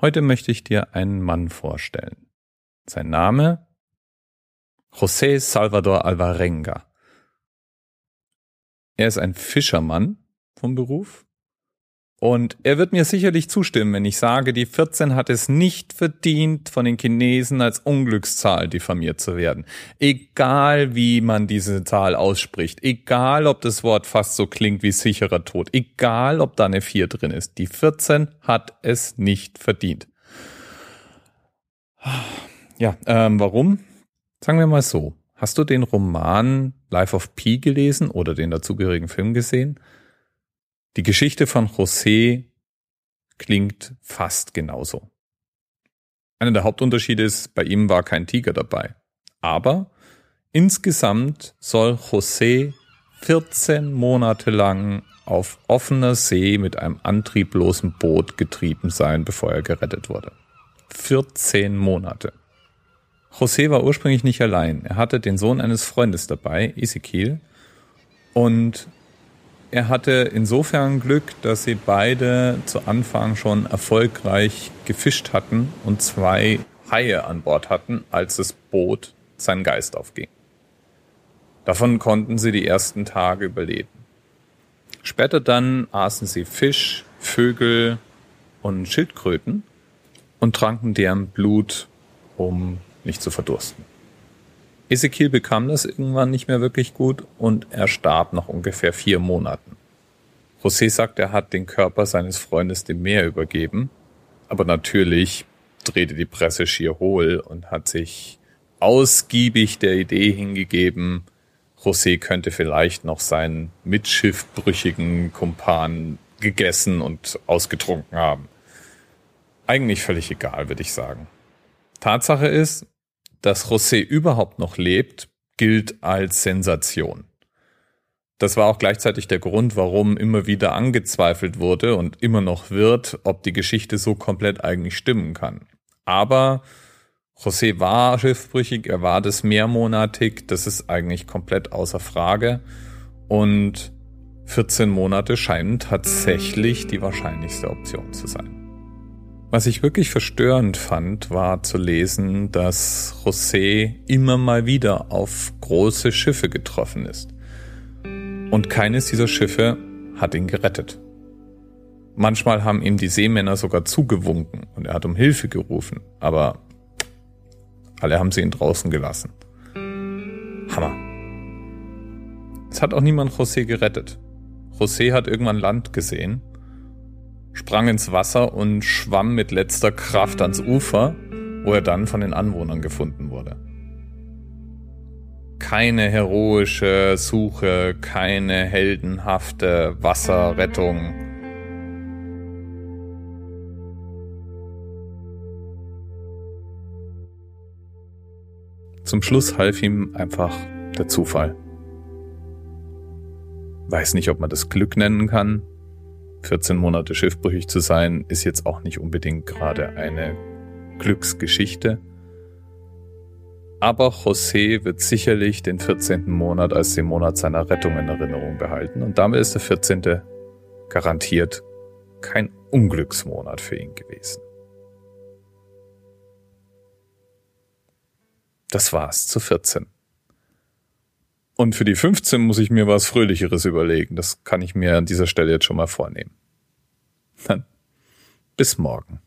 Heute möchte ich dir einen Mann vorstellen. Sein Name José Salvador Alvarenga. Er ist ein Fischermann vom Beruf und er wird mir sicherlich zustimmen, wenn ich sage, die 14 hat es nicht verdient, von den Chinesen als Unglückszahl diffamiert zu werden. Egal wie man diese Zahl ausspricht, egal ob das Wort fast so klingt wie sicherer Tod, egal ob da eine 4 drin ist, die 14 hat es nicht verdient. Ja, ähm, warum? Sagen wir mal so. Hast du den Roman Life of Pi gelesen oder den dazugehörigen Film gesehen? Die Geschichte von José klingt fast genauso. Einer der Hauptunterschiede ist, bei ihm war kein Tiger dabei. Aber insgesamt soll José 14 Monate lang auf offener See mit einem antrieblosen Boot getrieben sein, bevor er gerettet wurde. 14 Monate. José war ursprünglich nicht allein. Er hatte den Sohn eines Freundes dabei, Ezekiel, und er hatte insofern Glück, dass sie beide zu Anfang schon erfolgreich gefischt hatten und zwei Haie an Bord hatten, als das Boot seinen Geist aufging. Davon konnten sie die ersten Tage überleben. Später dann aßen sie Fisch, Vögel und Schildkröten und tranken deren Blut, um nicht zu verdursten. Ezekiel bekam das irgendwann nicht mehr wirklich gut und er starb nach ungefähr vier Monaten. José sagt, er hat den Körper seines Freundes dem Meer übergeben, aber natürlich drehte die Presse schier hohl und hat sich ausgiebig der Idee hingegeben, José könnte vielleicht noch seinen mitschiffbrüchigen Kumpan gegessen und ausgetrunken haben. Eigentlich völlig egal, würde ich sagen. Tatsache ist, dass José überhaupt noch lebt, gilt als Sensation. Das war auch gleichzeitig der Grund, warum immer wieder angezweifelt wurde und immer noch wird, ob die Geschichte so komplett eigentlich stimmen kann. Aber José war schiffbrüchig, er war das mehrmonatig, das ist eigentlich komplett außer Frage. Und 14 Monate scheinen tatsächlich die wahrscheinlichste Option zu sein. Was ich wirklich verstörend fand, war zu lesen, dass José immer mal wieder auf große Schiffe getroffen ist. Und keines dieser Schiffe hat ihn gerettet. Manchmal haben ihm die Seemänner sogar zugewunken und er hat um Hilfe gerufen, aber alle haben sie ihn draußen gelassen. Hammer. Es hat auch niemand José gerettet. José hat irgendwann Land gesehen sprang ins Wasser und schwamm mit letzter Kraft ans Ufer, wo er dann von den Anwohnern gefunden wurde. Keine heroische Suche, keine heldenhafte Wasserrettung. Zum Schluss half ihm einfach der Zufall. Weiß nicht, ob man das Glück nennen kann, 14 Monate schiffbrüchig zu sein, ist jetzt auch nicht unbedingt gerade eine Glücksgeschichte. Aber José wird sicherlich den 14. Monat als den Monat seiner Rettung in Erinnerung behalten und damit ist der 14. garantiert kein Unglücksmonat für ihn gewesen. Das war's zu 14. Und für die 15 muss ich mir was Fröhlicheres überlegen. Das kann ich mir an dieser Stelle jetzt schon mal vornehmen. Dann bis morgen.